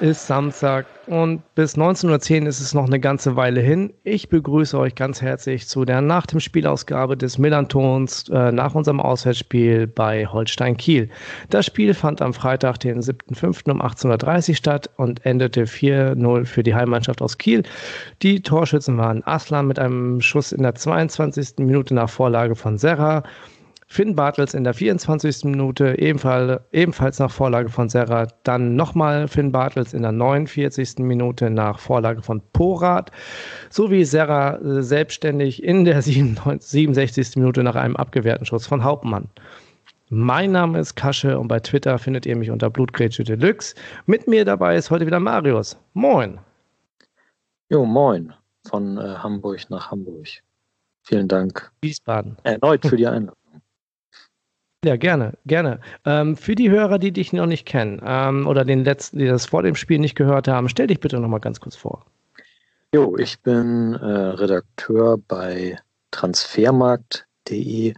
ist Samstag und bis 19.10 Uhr ist es noch eine ganze Weile hin. Ich begrüße euch ganz herzlich zu der nach dem Spielausgabe des Millantons äh, nach unserem Auswärtsspiel bei Holstein Kiel. Das Spiel fand am Freitag, den 7.5. um 18.30 Uhr statt und endete 4-0 für die Heimmannschaft aus Kiel. Die Torschützen waren Aslan mit einem Schuss in der 22. Minute nach Vorlage von Serra. Finn Bartels in der 24. Minute, ebenfalls, ebenfalls nach Vorlage von Serra. Dann nochmal Finn Bartels in der 49. Minute nach Vorlage von Porat. Sowie Serra äh, selbstständig in der 67. Minute nach einem abgewehrten Schuss von Hauptmann. Mein Name ist Kasche und bei Twitter findet ihr mich unter Blutgrätsche Deluxe. Mit mir dabei ist heute wieder Marius. Moin. Jo, moin. Von äh, Hamburg nach Hamburg. Vielen Dank. Wiesbaden. Erneut für die Einladung. Ja, gerne, gerne. Ähm, für die Hörer, die dich noch nicht kennen ähm, oder den letzten, die das vor dem Spiel nicht gehört haben, stell dich bitte noch mal ganz kurz vor. Jo, ich bin äh, Redakteur bei transfermarkt.de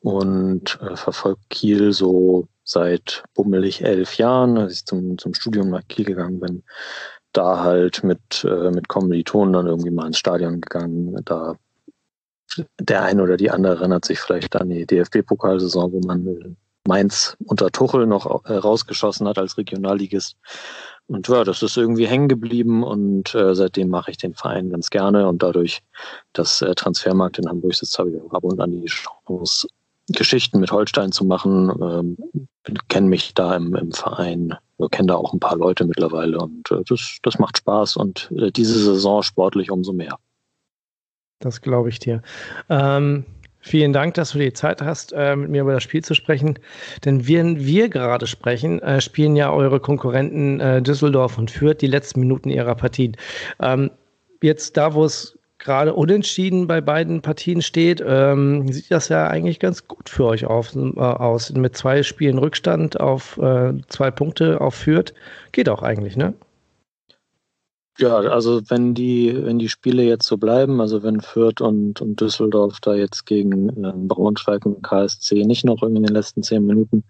und äh, verfolge Kiel so seit bummelig elf Jahren, als ich zum, zum Studium nach Kiel gegangen bin. Da halt mit, äh, mit Kommilitonen dann irgendwie mal ins Stadion gegangen, da der eine oder die andere erinnert sich vielleicht an die DFB-Pokalsaison, wo man Mainz unter Tuchel noch äh, rausgeschossen hat als Regionalligist. Und ja, das ist irgendwie hängen geblieben und äh, seitdem mache ich den Verein ganz gerne und dadurch, dass äh, Transfermarkt in Hamburg sitzt, habe ich auch ab und an die Chance, Geschichten mit Holstein zu machen. Ähm, kenne mich da im, im Verein, kenne da auch ein paar Leute mittlerweile und äh, das, das macht Spaß und äh, diese Saison sportlich umso mehr. Das glaube ich dir. Ähm, vielen Dank, dass du die Zeit hast, äh, mit mir über das Spiel zu sprechen. Denn während wir gerade sprechen, äh, spielen ja eure Konkurrenten äh, Düsseldorf und Fürth die letzten Minuten ihrer Partien. Ähm, jetzt da, wo es gerade unentschieden bei beiden Partien steht, ähm, sieht das ja eigentlich ganz gut für euch auf, äh, aus. Mit zwei Spielen Rückstand auf äh, zwei Punkte auf Fürth. Geht auch eigentlich, ne? Ja, also wenn die, wenn die Spiele jetzt so bleiben, also wenn Fürth und, und Düsseldorf da jetzt gegen äh, Braunschweig und KSC nicht noch in den letzten zehn Minuten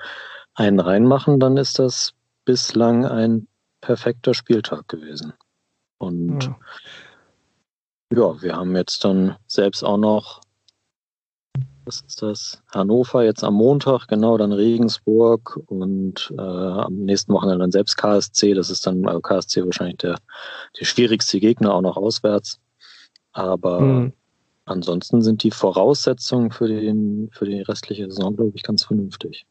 einen reinmachen, dann ist das bislang ein perfekter Spieltag gewesen. Und ja, ja wir haben jetzt dann selbst auch noch was ist das? Hannover jetzt am Montag, genau, dann Regensburg und äh, am nächsten Wochenende dann selbst KSC. Das ist dann also KSC wahrscheinlich der, der schwierigste Gegner, auch noch auswärts. Aber mhm. ansonsten sind die Voraussetzungen für, den, für die restliche Saison, glaube ich, ganz vernünftig.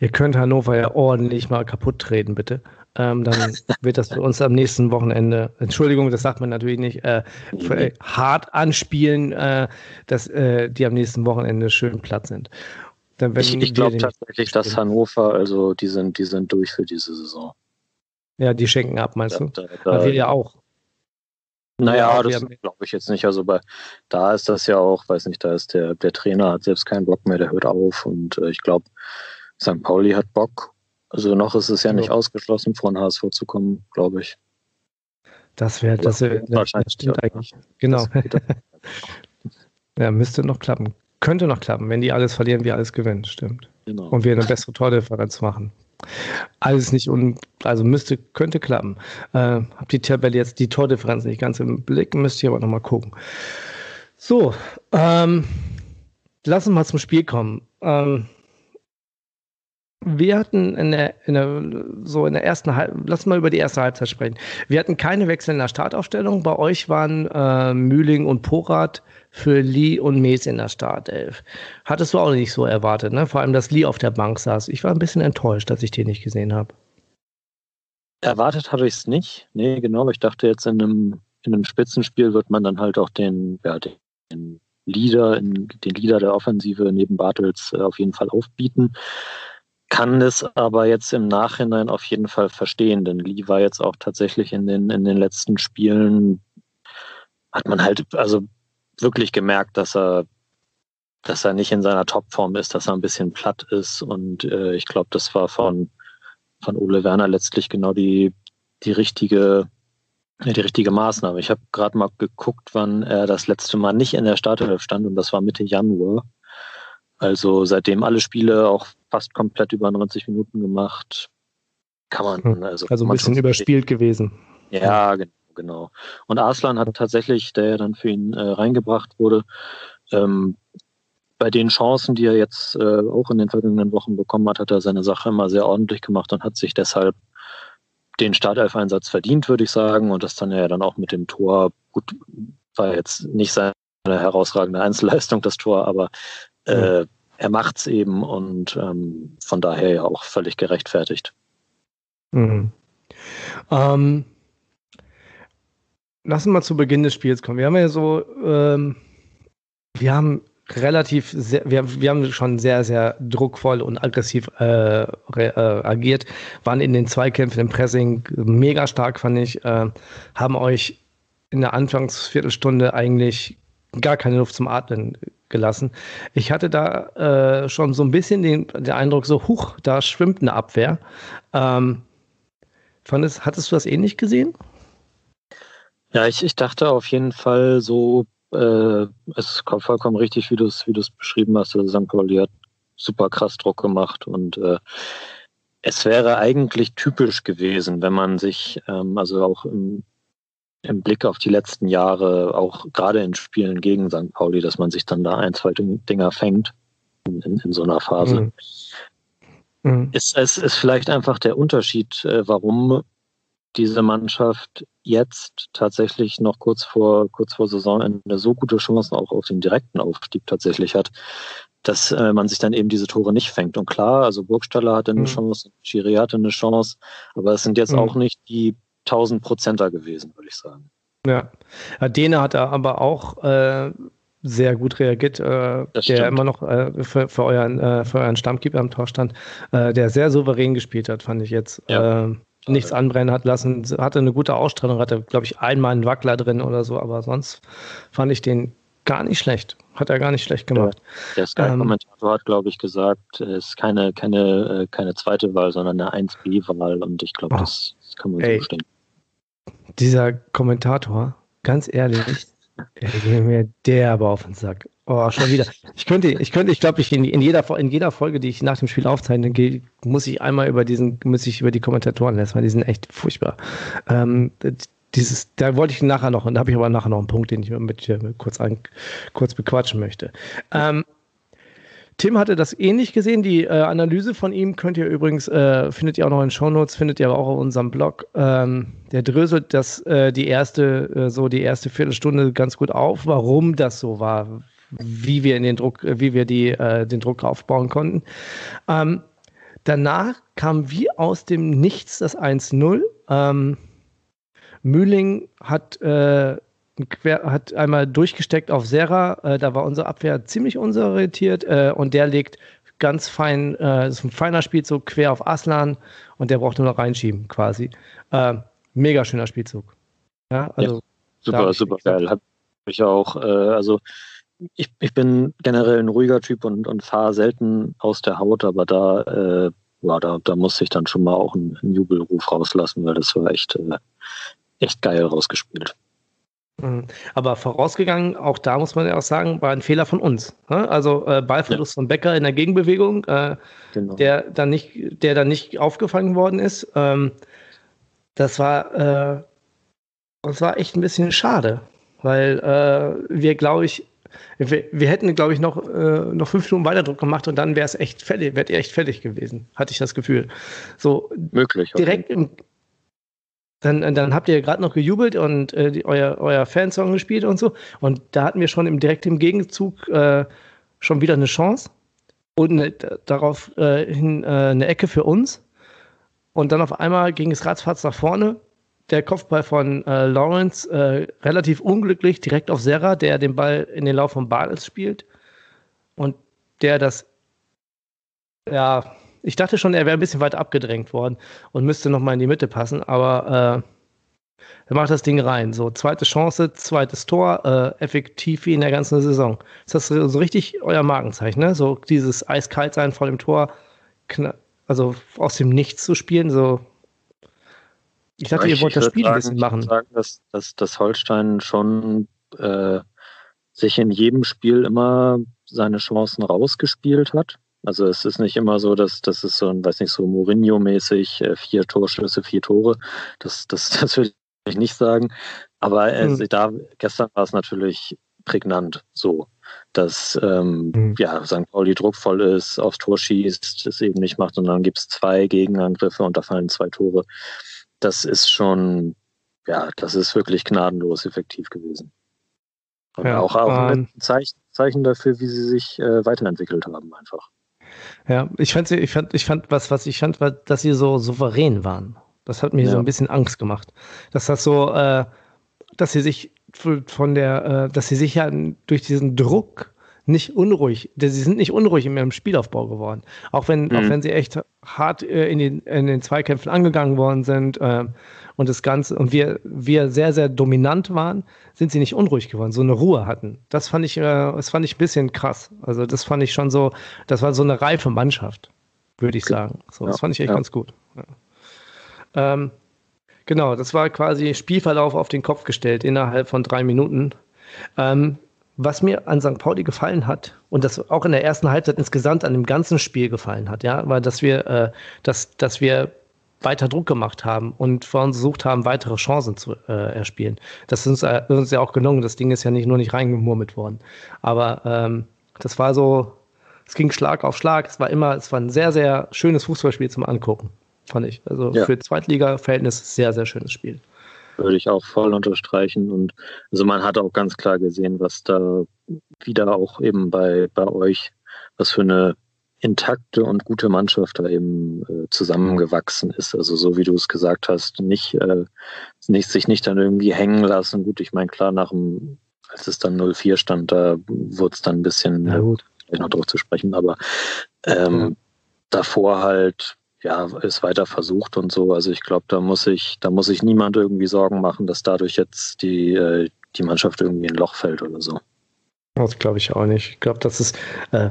Ihr könnt Hannover ja ordentlich mal kaputt treten, bitte. Ähm, dann wird das für uns am nächsten Wochenende, Entschuldigung, das sagt man natürlich nicht, äh, für, äh, hart anspielen, äh, dass äh, die am nächsten Wochenende schön platt sind. Dann, ich ich glaube tatsächlich, dass Hannover, also die sind, die sind durch für diese Saison. Ja, die schenken ab, meinst da, du? Da, da, wir ja auch. Naja, ja, das glaube ich jetzt nicht. Also bei da ist das ja auch, weiß nicht, da ist der, der Trainer hat selbst keinen Bock mehr, der hört auf und äh, ich glaube, St. Pauli hat Bock. Also noch ist es ja nicht ausgeschlossen, vor den HSV zu kommen, glaube ich. Das wäre, das, wär, das stimmt ja, eigentlich. Genau. ja, müsste noch klappen. Könnte noch klappen, wenn die alles verlieren, wir alles gewinnen, stimmt. Genau. Und wir eine bessere Tordifferenz machen. Alles nicht un, also müsste, könnte klappen. Äh, hab die Tabelle jetzt die Tordifferenz nicht ganz im Blick, müsste ich aber nochmal gucken. So, ähm, lass uns mal zum Spiel kommen. Ähm, wir hatten in der, in der, so in der ersten Halb, lass mal über die erste Halbzeit sprechen. Wir hatten keine Wechsel in der Startaufstellung. Bei euch waren äh, Mühling und Porat für Lee und Mees in der Startelf. Hattest du auch nicht so erwartet, ne? Vor allem, dass Lee auf der Bank saß. Ich war ein bisschen enttäuscht, dass ich den nicht gesehen habe. Erwartet hatte ich es nicht. Nee, genau. Ich dachte jetzt in einem, in einem Spitzenspiel wird man dann halt auch den, ja, den Leader, den Leader der Offensive neben Bartels äh, auf jeden Fall aufbieten kann es aber jetzt im Nachhinein auf jeden Fall verstehen, denn Lee war jetzt auch tatsächlich in den, in den letzten Spielen, hat man halt also wirklich gemerkt, dass er, dass er nicht in seiner Topform ist, dass er ein bisschen platt ist und äh, ich glaube, das war von, von Ole Werner letztlich genau die, die richtige die richtige Maßnahme. Ich habe gerade mal geguckt, wann er das letzte Mal nicht in der Startelf stand und das war Mitte Januar. Also seitdem alle Spiele auch fast komplett über 90 Minuten gemacht. Kann man. Hm. Also, also ein bisschen überspielt gewesen. Ja, genau, genau. Und Arslan hat tatsächlich, der ja dann für ihn äh, reingebracht wurde, ähm, bei den Chancen, die er jetzt äh, auch in den vergangenen Wochen bekommen hat, hat er seine Sache immer sehr ordentlich gemacht und hat sich deshalb den Startelf-Einsatz verdient, würde ich sagen. Und das dann ja dann auch mit dem Tor, gut, war jetzt nicht seine herausragende Einzelleistung, das Tor, aber äh, er macht's eben und ähm, von daher ja auch völlig gerechtfertigt. Mhm. Ähm, lassen wir mal zu Beginn des Spiels kommen. Wir haben ja so, ähm, wir haben relativ, sehr, wir, wir haben schon sehr, sehr druckvoll und aggressiv äh, re, äh, agiert, waren in den Zweikämpfen im Pressing mega stark, fand ich, äh, haben euch in der Anfangsviertelstunde eigentlich gar keine Luft zum Atmen gelassen. Ich hatte da äh, schon so ein bisschen den, den Eindruck, so, huch, da schwimmt eine Abwehr. Ähm, fandest, hattest du das ähnlich gesehen? Ja, ich, ich dachte auf jeden Fall so, äh, es ist vollkommen richtig, wie du es wie beschrieben hast. Also St. Pauli hat super krass Druck gemacht und äh, es wäre eigentlich typisch gewesen, wenn man sich, ähm, also auch im, im Blick auf die letzten Jahre, auch gerade in Spielen gegen St. Pauli, dass man sich dann da ein, zwei Dinger fängt in, in, so einer Phase. Mhm. Mhm. Ist, es ist vielleicht einfach der Unterschied, äh, warum diese Mannschaft jetzt tatsächlich noch kurz vor, kurz vor Saisonende so gute Chancen auch auf den direkten Aufstieg tatsächlich hat, dass äh, man sich dann eben diese Tore nicht fängt. Und klar, also Burgstaller hatte eine mhm. Chance, Schiri hatte eine Chance, aber es sind jetzt mhm. auch nicht die 1000 Prozenter gewesen, würde ich sagen. Ja, Dene hat aber auch äh, sehr gut reagiert, äh, der stimmt. immer noch äh, für, für, euren, äh, für euren Stammkeeper am Tor stand, äh, der sehr souverän gespielt hat, fand ich jetzt. Ja. Äh, nichts anbrennen hat lassen, hatte eine gute Ausstrahlung, hatte, glaube ich, einmal einen Wackler drin oder so, aber sonst fand ich den gar nicht schlecht. Hat er gar nicht schlecht gemacht. Ja, der Sky-Kommentator ähm, hat, glaube ich, gesagt, es ist keine, keine, äh, keine zweite Wahl, sondern eine 1B-Wahl und ich glaube, oh, das, kann man ey, so stehen. Dieser Kommentator, ganz ehrlich, er geht mir derbe auf den Sack. Oh, schon wieder. Ich könnte, ich könnte, ich glaube, ich in, in, jeder, in jeder Folge, die ich nach dem Spiel aufzeichne, gehe, muss ich einmal über diesen, muss ich über die Kommentatoren lesen, weil die sind echt furchtbar. Ähm, dieses, da wollte ich nachher noch, und da habe ich aber nachher noch einen Punkt, den ich mit dir kurz, an, kurz bequatschen möchte. Ähm, Tim hatte das ähnlich gesehen. Die äh, Analyse von ihm könnt ihr übrigens, äh, findet ihr auch noch in Shownotes, findet ihr aber auch auf unserem Blog. Ähm, der dröselt das, äh, die erste, äh, so die erste Viertelstunde ganz gut auf, warum das so war, wie wir in den Druck, wie wir die, äh, den Druck aufbauen konnten. Ähm, danach kam wie aus dem Nichts das 1-0. Ähm, Mühling hat, äh, hat einmal durchgesteckt auf Serra. Äh, da war unsere Abwehr ziemlich unsorientiert äh, und der legt ganz fein, äh, das ist ein feiner Spielzug quer auf Aslan und der braucht nur noch reinschieben quasi. Äh, mega schöner Spielzug. Ja, also. Ja, super, super geil. Hab ich auch, äh, also ich, ich bin generell ein ruhiger Typ und, und fahre selten aus der Haut, aber da, äh, ja, da, da musste ich dann schon mal auch einen, einen Jubelruf rauslassen, weil das war echt, äh, echt geil rausgespielt. Mhm. Aber vorausgegangen, auch da muss man ja auch sagen, war ein Fehler von uns. Ne? Also äh, Ballverlust ja. von Becker in der Gegenbewegung, äh, genau. der, dann nicht, der dann nicht aufgefangen worden ist. Ähm, das war, äh, das war echt ein bisschen schade, weil wir, glaube ich, wir, wir hätten, glaube ich, noch, noch fünf Minuten Weiterdruck gemacht und dann wäre es echt fällig, wäre echt fällig gewesen, hatte ich das Gefühl. So möglich. Direkt im, dann, dann habt ihr gerade noch gejubelt und äh, die, euer, euer Fansong gespielt und so. Und da hatten wir schon im direkt Gegenzug äh, schon wieder eine Chance und eine, darauf äh, äh, eine Ecke für uns. Und dann auf einmal ging es ratzfatz nach vorne der Kopfball von äh, Lawrence äh, relativ unglücklich direkt auf Serra, der den Ball in den Lauf von Bartels spielt. Und der das, ja, ich dachte schon, er wäre ein bisschen weiter abgedrängt worden und müsste nochmal in die Mitte passen, aber äh, er macht das Ding rein. So, zweite Chance, zweites Tor, äh, effektiv wie in der ganzen Saison. Ist das so richtig euer Markenzeichen, ne? So dieses eiskalt sein vor dem Tor, also aus dem Nichts zu spielen, so Ich dachte, ihr wollt das Spiel sagen, ein bisschen machen. Ich würde sagen, dass, dass, dass Holstein schon äh, sich in jedem Spiel immer seine Chancen rausgespielt hat. Also es ist nicht immer so, dass das ist so ein, weiß nicht, so Mourinho-mäßig, äh, vier Torschüsse, vier Tore. Das, das, das würde ich nicht sagen. Aber äh, mhm. da gestern war es natürlich prägnant so, dass ähm, mhm. ja, St. Pauli druckvoll ist, aufs Tor schießt, es eben nicht macht und dann gibt es zwei Gegenangriffe und da fallen zwei Tore. Das ist schon, ja, das ist wirklich gnadenlos effektiv gewesen. Und ja, auch, auch ähm, ein Zeichen, Zeichen dafür, wie sie sich äh, weiterentwickelt haben, einfach. Ja, ich fand, ich fand, ich fand, was, was ich fand, war, dass sie so souverän waren. Das hat mir ja. so ein bisschen Angst gemacht. Dass das so, äh, dass sie sich von der, äh, dass sie sich ja durch diesen Druck nicht unruhig, sie sind nicht unruhig in ihrem Spielaufbau geworden. Auch wenn, mhm. auch wenn sie echt hart äh, in, den, in den Zweikämpfen angegangen worden sind äh, und das Ganze, und wir, wir sehr, sehr dominant waren, sind sie nicht unruhig geworden, so eine Ruhe hatten. Das fand ich, äh, das fand ich ein bisschen krass. Also das fand ich schon so, das war so eine reife Mannschaft, würde ich sagen. So, das fand ich echt ja. ganz gut. Ja. Ähm, genau, das war quasi Spielverlauf auf den Kopf gestellt innerhalb von drei Minuten. Ähm, was mir an St. Pauli gefallen hat und das auch in der ersten Halbzeit insgesamt an dem ganzen Spiel gefallen hat, ja, war, dass wir, äh, dass, dass wir weiter Druck gemacht haben und versucht haben, weitere Chancen zu äh, erspielen. Das ist uns, äh, uns ja auch gelungen. Das Ding ist ja nicht nur nicht reingemurmelt worden. Aber ähm, das war so, es ging Schlag auf Schlag. Es war immer, es war ein sehr, sehr schönes Fußballspiel zum Angucken, fand ich. Also ja. für Zweitliga-Verhältnis sehr, sehr schönes Spiel. Würde ich auch voll unterstreichen. Und also man hat auch ganz klar gesehen, was da wieder auch eben bei, bei euch, was für eine intakte und gute Mannschaft da eben äh, zusammengewachsen ist. Also so wie du es gesagt hast, nicht, äh, nicht sich nicht dann irgendwie hängen lassen. Gut, ich meine, klar, nach dem, als es dann 0-4 stand, da wurde es dann ein bisschen ja, gut. Noch drauf zu sprechen, aber ähm, ja. davor halt ja, ist weiter versucht und so. Also ich glaube, da muss ich, da muss sich niemand irgendwie Sorgen machen, dass dadurch jetzt die, äh, die Mannschaft irgendwie in ein Loch fällt oder so. Das glaube ich auch nicht. Ich glaube, das ist, äh,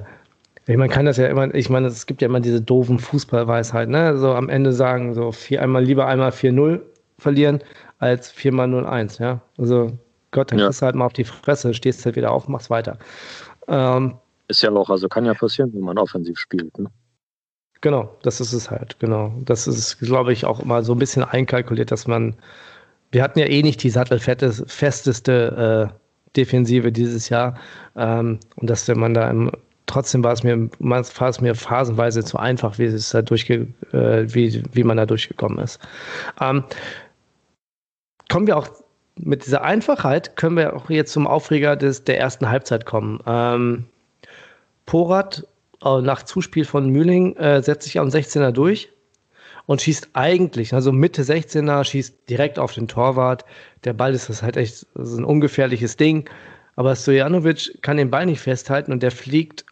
man kann das ja immer, ich meine, es gibt ja immer diese doofen Fußballweisheiten, ne? So am Ende sagen, so vier, einmal lieber einmal 4-0 verlieren, als viermal 0-1, ja. Also Gott, dann ja. kriegst du halt mal auf die Fresse, stehst halt wieder auf, machst weiter. Ähm, ist ja auch, also kann ja passieren, wenn man offensiv spielt, ne? Genau, das ist es halt, genau. Das ist, glaube ich, auch immer so ein bisschen einkalkuliert, dass man, wir hatten ja eh nicht die sattelfesteste äh, Defensive dieses Jahr ähm, und dass wenn man da im trotzdem war es mir, war es mir phasenweise zu einfach, wie, es da durchge, äh, wie, wie man da durchgekommen ist. Ähm, kommen wir auch mit dieser Einfachheit, können wir auch jetzt zum Aufreger des, der ersten Halbzeit kommen. Ähm, Porat nach Zuspiel von Mühling äh, setzt sich am 16er durch und schießt eigentlich, also Mitte 16er, schießt direkt auf den Torwart. Der Ball ist das halt echt das ein ungefährliches Ding. Aber Stojanovic kann den Ball nicht festhalten und der fliegt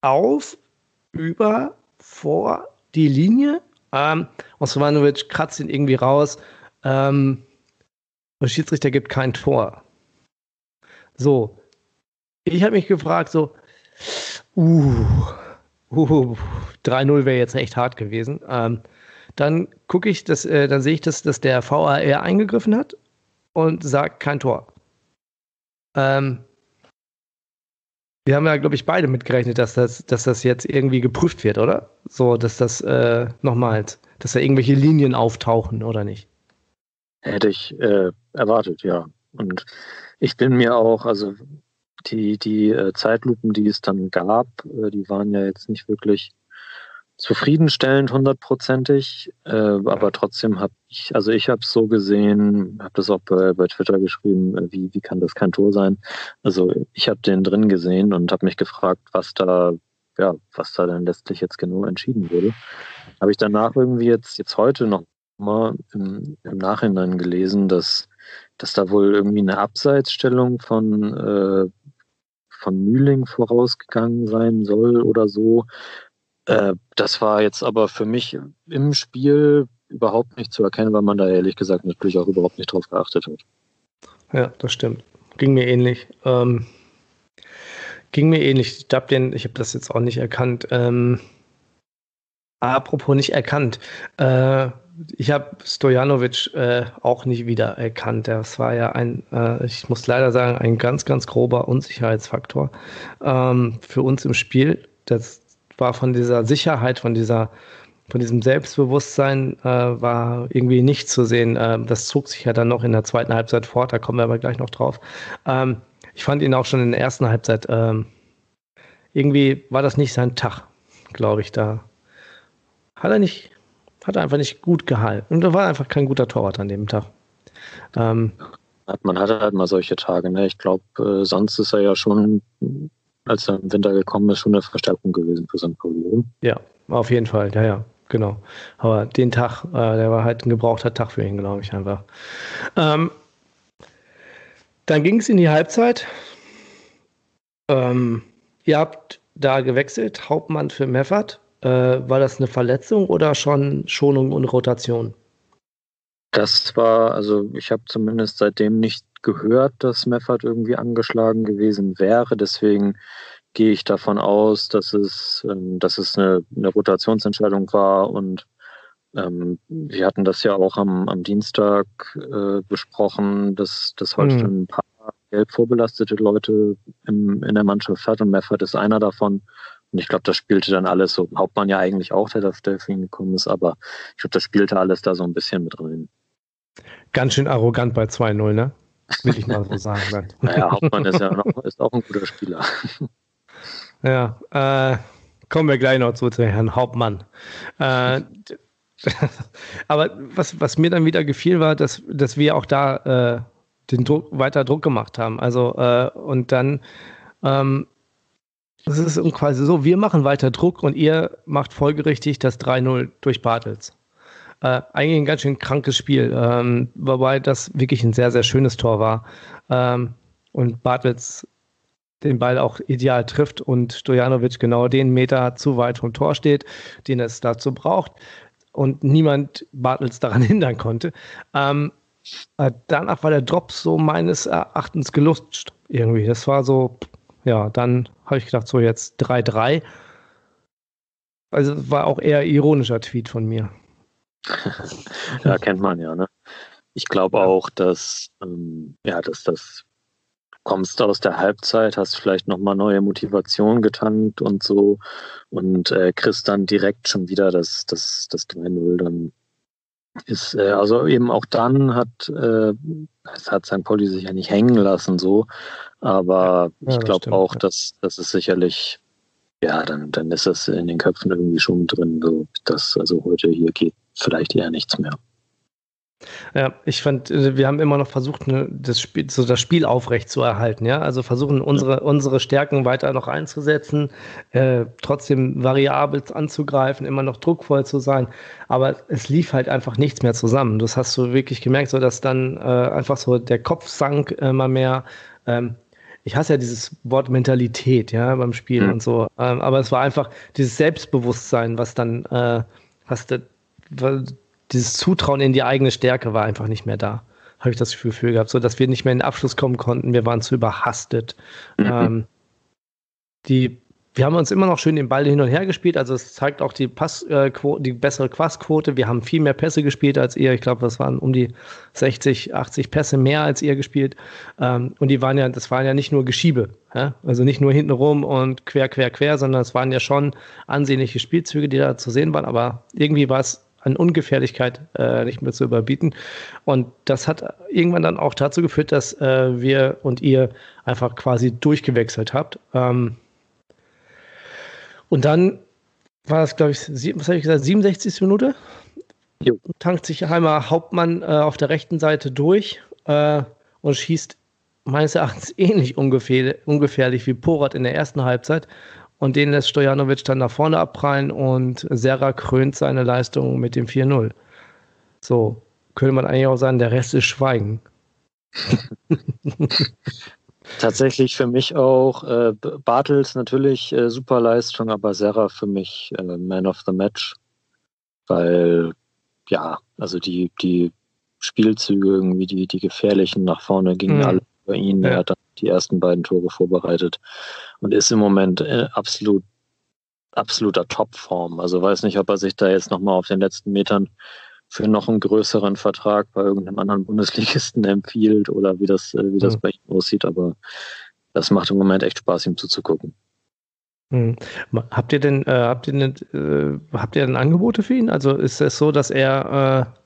auf, über, vor die Linie. Ähm, Osmanovic kratzt ihn irgendwie raus. Ähm, der Schiedsrichter gibt kein Tor. So. Ich habe mich gefragt, so, uh, uh 3-0 wäre jetzt echt hart gewesen. Ähm, dann gucke ich, dass, äh, dann sehe ich, dass, dass der VAR eingegriffen hat und sagt kein Tor. Ähm, wir haben ja, glaube ich, beide mitgerechnet, dass das, dass das jetzt irgendwie geprüft wird, oder? So, dass das äh, nochmals, dass da irgendwelche Linien auftauchen, oder nicht? Hätte ich äh, erwartet, ja. Und ich bin mir auch, also die, die äh, Zeitlupen, die es dann gab, äh, die waren ja jetzt nicht wirklich zufriedenstellend hundertprozentig, äh, aber trotzdem habe ich, also ich habe es so gesehen, habe das auch bei, bei Twitter geschrieben, äh, wie, wie kann das kein Tor sein? Also ich habe den drin gesehen und habe mich gefragt, was da, ja, was da dann letztlich jetzt genau entschieden wurde. Habe ich danach irgendwie jetzt, jetzt heute noch mal im, im Nachhinein gelesen, dass, dass da wohl irgendwie eine Abseitsstellung von, äh, von Mühling vorausgegangen sein soll oder so. Äh, das war jetzt aber für mich im Spiel überhaupt nicht zu erkennen, weil man da ehrlich gesagt natürlich auch überhaupt nicht drauf geachtet hat. Ja, das stimmt. Ging mir ähnlich. Ähm, ging mir ähnlich. Ich habe den, ich habe das jetzt auch nicht erkannt. Ähm, apropos nicht erkannt. Äh, ich habe Stojanovic äh, auch nicht wieder erkannt. Das war ja ein, äh, ich muss leider sagen, ein ganz, ganz grober Unsicherheitsfaktor ähm, für uns im Spiel. Das war von dieser Sicherheit, von dieser von diesem Selbstbewusstsein äh, war irgendwie nicht zu sehen. Äh, das zog sich ja dann noch in der zweiten Halbzeit fort, da kommen wir aber gleich noch drauf. Ähm, ich fand ihn auch schon in der ersten Halbzeit, ähm, irgendwie war das nicht sein Tag, glaube ich, da. Hat er nicht, hat einfach nicht gut gehalten. Und da war einfach kein guter Torwart an dem Tag. Ähm, man hatte halt mal solche Tage, ne? Ich glaube, äh, sonst ist er ja schon, als er im Winter gekommen ist, schon eine Verstärkung gewesen für St. Pauli. Ja, auf jeden Fall, ja, ja genau. Aber den Tag, äh, der war halt ein gebrauchter Tag für ihn, glaube ich einfach. Ähm, dann ging es in die Halbzeit. Ähm, ihr habt da gewechselt, Hauptmann für Meffert. Äh, war das eine Verletzung oder schon Schonung und Rotation? Das war, also ich habe zumindest seitdem nicht gehört, dass Meffert irgendwie angeschlagen gewesen wäre. Deswegen gehe ich davon aus, dass es, ähm, dass es eine, eine Rotationsentscheidung war und ähm, wir hatten das ja auch am, am Dienstag äh, besprochen, dass, dass heute mhm. ein paar gelb vorbelastete Leute im, in der Mannschaft hat und Meffert ist einer davon. Und ich glaube, das spielte dann alles so. Hauptmann ja eigentlich auch, der da für ihn gekommen ist, aber ich glaube, das spielte alles da so ein bisschen mit rein. Ganz schön arrogant bei 2-0, ne? Will ich mal so sagen. naja, Hauptmann ist ja noch, ist auch ein guter Spieler. Ja, äh, kommen wir gleich noch zu, zu Herrn Hauptmann. Äh, aber was, was mir dann wieder gefiel, war, dass, dass wir auch da äh, den Druck, weiter Druck gemacht haben. Also, äh, und dann, ähm, das ist quasi so, wir machen weiter Druck und ihr macht folgerichtig das 3-0 durch Bartels. Äh, eigentlich ein ganz schön krankes Spiel, ähm, wobei das wirklich ein sehr, sehr schönes Tor war. Ähm, und Bartels den Ball auch ideal trifft und Stojanovic genau den Meter zu weit vom Tor steht, den es dazu braucht und niemand Bartels daran hindern konnte. Ähm, äh, danach war der Drop so meines Erachtens gelutscht irgendwie. Das war so, ja, dann habe ich gedacht, so jetzt 3-3. Also war auch eher ironischer Tweet von mir. ja, kennt man ja, ne? Ich glaube auch, dass, ähm, ja, dass das kommst aus der Halbzeit, hast vielleicht nochmal neue Motivation getankt und so und äh, kriegst dann direkt schon wieder das, das, das 3-0 dann ist, äh, also eben auch dann hat, äh, es hat St. Pauli sich ja nicht hängen lassen so, aber ja, ich glaube auch, ja. dass, dass es sicherlich, ja, dann, dann ist das in den Köpfen irgendwie schon drin, so, dass also heute hier geht vielleicht eher nichts mehr. Ja, ich fand, äh, wir haben immer noch versucht, ne, das Spiel, so das Spiel aufrecht zu erhalten, ja. Also versuchen unsere, unsere Stärken weiter noch einzusetzen, äh, trotzdem variabel anzugreifen, immer noch druckvoll zu sein. Aber es lief halt einfach nichts mehr zusammen. Das hast du wirklich gemerkt, so dass dann äh, einfach so der Kopf sank immer mehr. Ähm, ich hasse ja dieses Wort Mentalität, ja, beim Spielen mhm. und so. Ähm, aber es war einfach dieses Selbstbewusstsein, was dann, äh, was de, dieses Zutrauen in die eigene Stärke war einfach nicht mehr da. Habe ich das Gefühl gehabt, so dass wir nicht mehr in den Abschluss kommen konnten. Wir waren zu überhastet. Mhm. Ähm, die, wir haben uns immer noch schön den Ball hin und her gespielt. Also es zeigt auch die Passquote, äh, die bessere Passquote. Wir haben viel mehr Pässe gespielt als ihr. Ich glaube, das waren um die 60, 80 Pässe mehr als ihr gespielt. Ähm, und die waren ja, das waren ja nicht nur Geschiebe. Ja? Also nicht nur hinten rum und quer, quer, quer, sondern es waren ja schon ansehnliche Spielzüge, die da zu sehen waren. Aber irgendwie war es an Ungefährlichkeit äh, nicht mehr zu überbieten. Und das hat irgendwann dann auch dazu geführt, dass äh, wir und ihr einfach quasi durchgewechselt habt. Ähm, und dann war es, glaube ich, was habe ich gesagt, 67. Minute? Jo. Tankt sich einmal Hauptmann äh, auf der rechten Seite durch äh, und schießt meines Erachtens ähnlich ungefähr, ungefährlich wie Porat in der ersten Halbzeit. Und den lässt Stojanovic dann nach vorne abprallen und Serra krönt seine Leistung mit dem 4-0. So, könnte man eigentlich auch sagen, der Rest ist Schweigen. Tatsächlich für mich auch äh, Bartels natürlich äh, super Leistung, aber Serra für mich äh, Man of the Match. Weil, ja, also die, die Spielzüge, irgendwie die, die gefährlichen nach vorne gingen mhm. alle über ihn. Ja. Er hat dann die ersten beiden Tore vorbereitet und ist im Moment äh, absolut absoluter Topform. Also weiß nicht, ob er sich da jetzt nochmal auf den letzten Metern für noch einen größeren Vertrag bei irgendeinem anderen Bundesligisten empfiehlt oder wie das, äh, wie das mhm. bei ihm aussieht. Aber das macht im Moment echt Spaß, ihm zuzugucken. Hm. Habt ihr denn, äh, habt ihr denn, äh, habt ihr denn Angebote für ihn? Also ist es so, dass er, äh,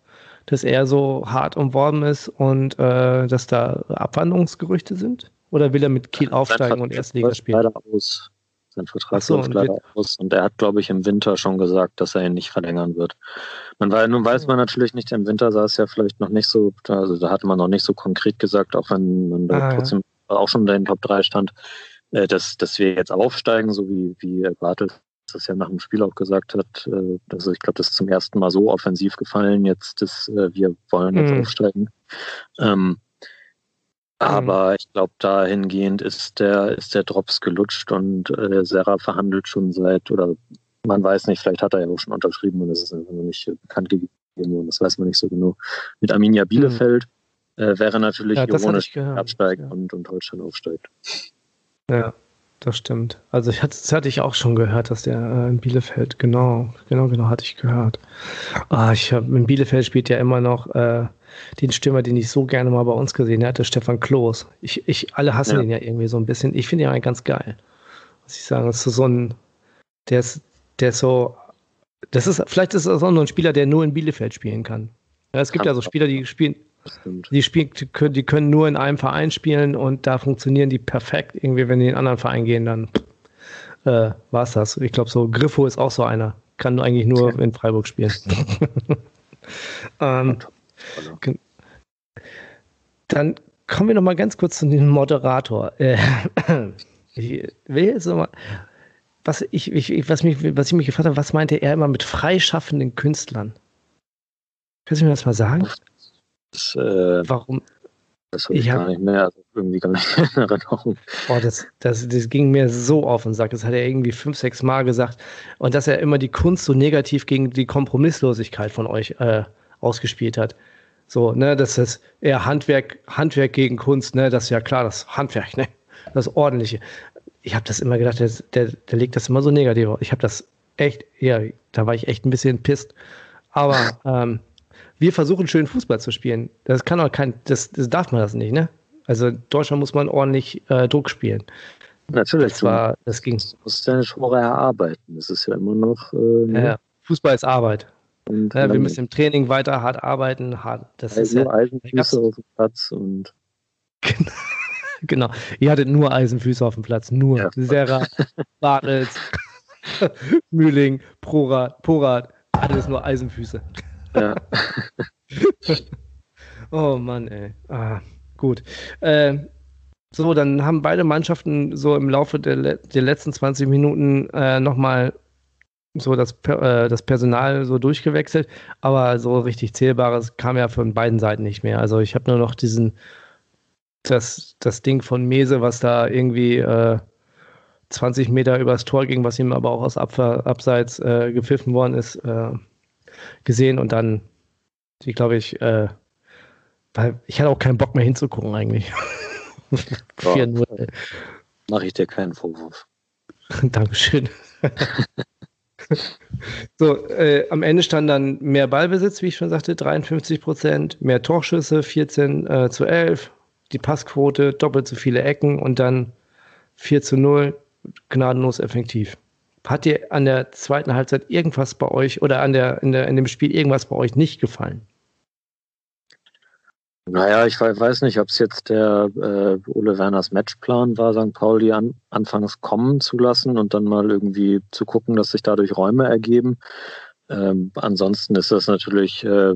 dass er so hart umworben ist und äh, dass da Abwanderungsgerüchte sind? Oder will er mit Kiel aufsteigen und Erstliga spielen? Leider aus. Sein Vertrag so, läuft leider aus. Und er hat, glaube ich, im Winter schon gesagt, dass er ihn nicht verlängern wird. Man war, nun weiß man natürlich nicht, im Winter sah es ja vielleicht noch nicht so, also da hatte man noch nicht so konkret gesagt, auch wenn man da ah, trotzdem ja. auch schon in den Top 3 stand, äh, dass, dass wir jetzt aufsteigen, so wie, wie Bartels das ja nach dem Spiel auch gesagt hat. Äh, also ich glaube, das ist zum ersten Mal so offensiv gefallen, jetzt, dass äh, wir wollen jetzt mhm. aufsteigen. Ähm. Aber ich glaube, dahingehend ist der, ist der Drops gelutscht und äh, Serra verhandelt schon seit, oder man weiß nicht, vielleicht hat er ja auch schon unterschrieben und es ist einfach noch nicht bekannt gegeben worden, das weiß man nicht so genau. Mit Arminia Bielefeld mhm. äh, wäre natürlich ja, ironisch, absteigt ja. und, und Holstein aufsteigt. Ja, das stimmt. Also ich hatte, das hatte ich auch schon gehört, dass der äh, in Bielefeld, genau, genau, genau, hatte ich gehört. Ah, ich habe in Bielefeld spielt ja immer noch äh, den Stürmer, den ich so gerne mal bei uns gesehen hatte, Stefan Kloß. Ich, ich, alle hassen ja. ihn ja irgendwie so ein bisschen. Ich finde ihn eigentlich ganz geil. Muss ich sagen, das ist so ein, der ist, der ist so, das ist, vielleicht ist das auch nur ein Spieler, der nur in Bielefeld spielen kann. Ja, es gibt ja so Spieler, die spielen, die spielen, die können nur in einem Verein spielen und da funktionieren die perfekt. Irgendwie, wenn die in einen anderen Verein gehen, dann äh, war es das. Ich glaube, so Griffo ist auch so einer. Kann eigentlich nur in Freiburg spielen. ähm, dann kommen wir noch mal ganz kurz zu dem Moderator. Äh, ich will jetzt noch mal, was ich, ich, was, mich, was ich mich gefragt habe, was meinte er immer mit freischaffenden Künstlern? Kannst du mir das mal sagen? Das, äh, Warum? Das habe ich, ich hab, gar nicht mehr, also irgendwie gar nicht in Erinnerung. Oh, das, das, das ging mir so auf und sagt, das hat er irgendwie fünf, sechs Mal gesagt. Und dass er immer die Kunst so negativ gegen die Kompromisslosigkeit von euch äh, ausgespielt hat. So, ne, das ist eher Handwerk, Handwerk gegen Kunst, ne, das ist ja klar, das Handwerk, ne, das Ordentliche. Ich habe das immer gedacht, der, der, der legt das immer so negativ aus. Ich habe das echt, ja, da war ich echt ein bisschen pisst. Aber ähm, wir versuchen schön Fußball zu spielen. Das kann auch kein, das, das darf man das nicht, ne? Also in Deutschland muss man ordentlich äh, Druck spielen. Natürlich. Das war, das ging. Du musst deine Tore erarbeiten. Das ist ja immer noch. Äh, ne? ja, Fußball ist Arbeit. Ja, wir müssen im Training weiter hart arbeiten. Hart, das also ist ja, Eisenfüße auf dem Platz und. genau. Ihr hattet nur Eisenfüße auf dem Platz. Nur. Ja. Serra, Bartels, Mühling, Porat, Porat. Alles nur Eisenfüße. Ja. oh Mann, ey. Ah, gut. Äh, so, dann haben beide Mannschaften so im Laufe der, der letzten 20 Minuten äh, nochmal so das, äh, das Personal so durchgewechselt, aber so richtig Zählbares kam ja von beiden Seiten nicht mehr. Also ich habe nur noch diesen, das, das Ding von Mese, was da irgendwie äh, 20 Meter übers Tor ging, was ihm aber auch aus Abseits äh, gepfiffen worden ist, äh, gesehen und dann, ich glaube ich, äh, weil ich hatte auch keinen Bock mehr hinzugucken eigentlich. 4-0. Mache ich dir keinen Vorwurf. Dankeschön. so, äh, am Ende stand dann mehr Ballbesitz, wie ich schon sagte, 53 Prozent, mehr Torschüsse, 14 äh, zu 11, die Passquote, doppelt so viele Ecken und dann 4 zu 0, gnadenlos effektiv. Hat dir an der zweiten Halbzeit irgendwas bei euch oder an der, in, der, in dem Spiel irgendwas bei euch nicht gefallen? Naja, ich weiß nicht, ob es jetzt der äh, Ole Werners Matchplan war, St. Pauli an, anfangs kommen zu lassen und dann mal irgendwie zu gucken, dass sich dadurch Räume ergeben. Ähm, ansonsten ist das natürlich, äh,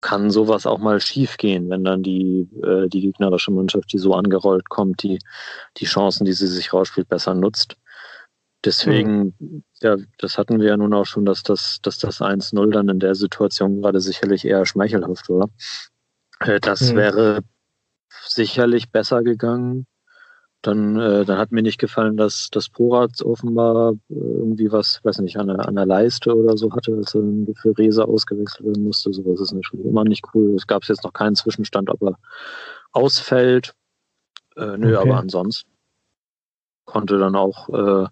kann sowas auch mal schief gehen, wenn dann die, äh, die gegnerische Mannschaft, die so angerollt kommt, die, die Chancen, die sie sich rausspielt, besser nutzt. Deswegen, mhm. ja, das hatten wir ja nun auch schon, dass das, dass das 1-0 dann in der Situation gerade sicherlich eher schmeichelhaft war. Äh, das mhm. wäre sicherlich besser gegangen. Dann, äh, dann hat mir nicht gefallen, dass das Porat offenbar äh, irgendwie was, weiß nicht, an der, an der Leiste oder so hatte, als er für Rese ausgewechselt werden musste. Sowas ist natürlich immer nicht cool. Es gab jetzt noch keinen Zwischenstand, ob er ausfällt. Äh, nö, okay. aber ansonsten konnte dann auch äh,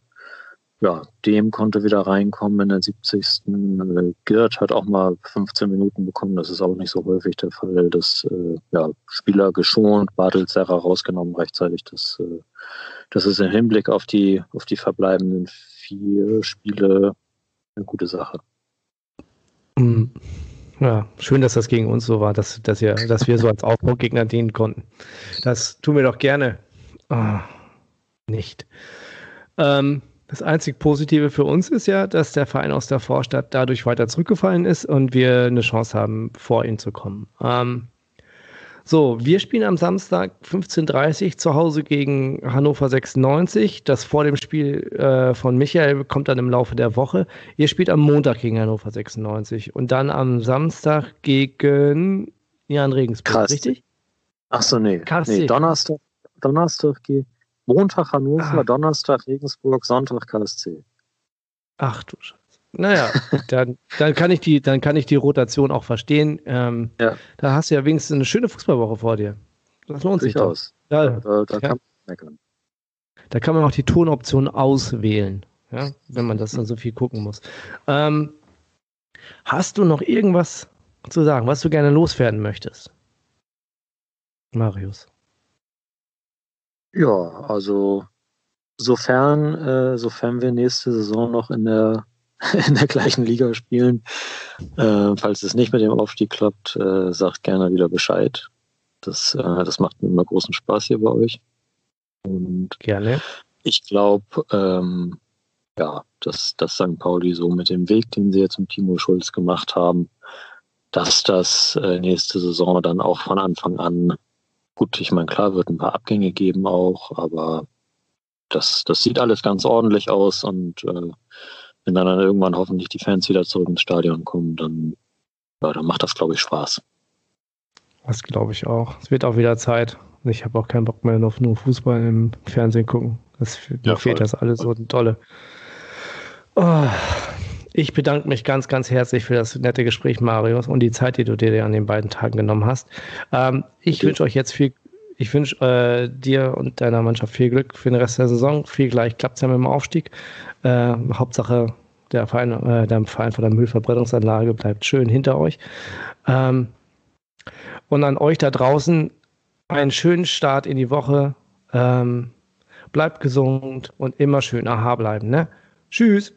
ja, dem konnte wieder reinkommen in der 70. Äh, Girt hat auch mal 15 Minuten bekommen. Das ist auch nicht so häufig der Fall. Das äh, ja, Spieler geschont, Bartelzerrer rausgenommen rechtzeitig. Das, äh, das ist im Hinblick auf die, auf die verbleibenden vier Spiele eine gute Sache. Mhm. Ja, schön, dass das gegen uns so war, dass, dass, wir, dass wir so als Aufbaugegner dienen konnten. Das tun wir doch gerne. Oh, nicht. Ähm, das einzig Positive für uns ist ja, dass der Verein aus der Vorstadt dadurch weiter zurückgefallen ist und wir eine Chance haben, vor ihn zu kommen. Ähm, so, wir spielen am Samstag 15.30 Uhr zu Hause gegen Hannover 96. Das vor dem Spiel äh, von Michael kommt dann im Laufe der Woche. Ihr spielt am Montag gegen Hannover 96 und dann am Samstag gegen Jan Regensburg, Krass. richtig? Ach so, nee. nee Donnerstag, Donnerstag geht Montag Hannover, ah. Donnerstag Regensburg, Sonntag KSC. Ach du Scheiße. Naja, dann, dann, kann ich die, dann kann ich die Rotation auch verstehen. Ähm, ja. Da hast du ja wenigstens eine schöne Fußballwoche vor dir. Das lohnt sich doch. Ja, da, da, ja. kann man. Da kann man auch die Tonoption auswählen, ja, wenn man das dann so viel gucken muss. Ähm, hast du noch irgendwas zu sagen, was du gerne loswerden möchtest? Marius. Ja, also sofern, äh, sofern wir nächste Saison noch in der in der gleichen Liga spielen. Äh, falls es nicht mit dem Aufstieg klappt, äh, sagt gerne wieder Bescheid. Das, äh, das macht mir immer großen Spaß hier bei euch. Und gerne. Ich glaube, ähm, ja, dass, dass St. Pauli so mit dem Weg, den sie jetzt mit Timo Schulz gemacht haben, dass das äh, nächste Saison dann auch von Anfang an gut, ich meine, klar wird ein paar Abgänge geben auch, aber das, das sieht alles ganz ordentlich aus und äh, wenn dann, dann irgendwann hoffentlich die Fans wieder zurück ins Stadion kommen, dann, ja, dann macht das, glaube ich, Spaß. Das glaube ich auch. Es wird auch wieder Zeit. Ich habe auch keinen Bock mehr auf nur Fußball im Fernsehen gucken. Das, ja, fehlt das alles so tolle. Oh, ich bedanke mich ganz, ganz herzlich für das nette Gespräch, Marius, und die Zeit, die du dir an den beiden Tagen genommen hast. Ähm, ich okay. wünsche euch jetzt viel, ich wünsche äh, dir und deiner Mannschaft viel Glück für den Rest der Saison. Viel gleich klappt es ja mit dem Aufstieg. Äh, Hauptsache, der Verein, äh, der Verein von der Müllverbrennungsanlage bleibt schön hinter euch. Ähm, und an euch da draußen einen schönen Start in die Woche. Ähm, bleibt gesund und immer schön aha bleiben. Ne? Tschüss.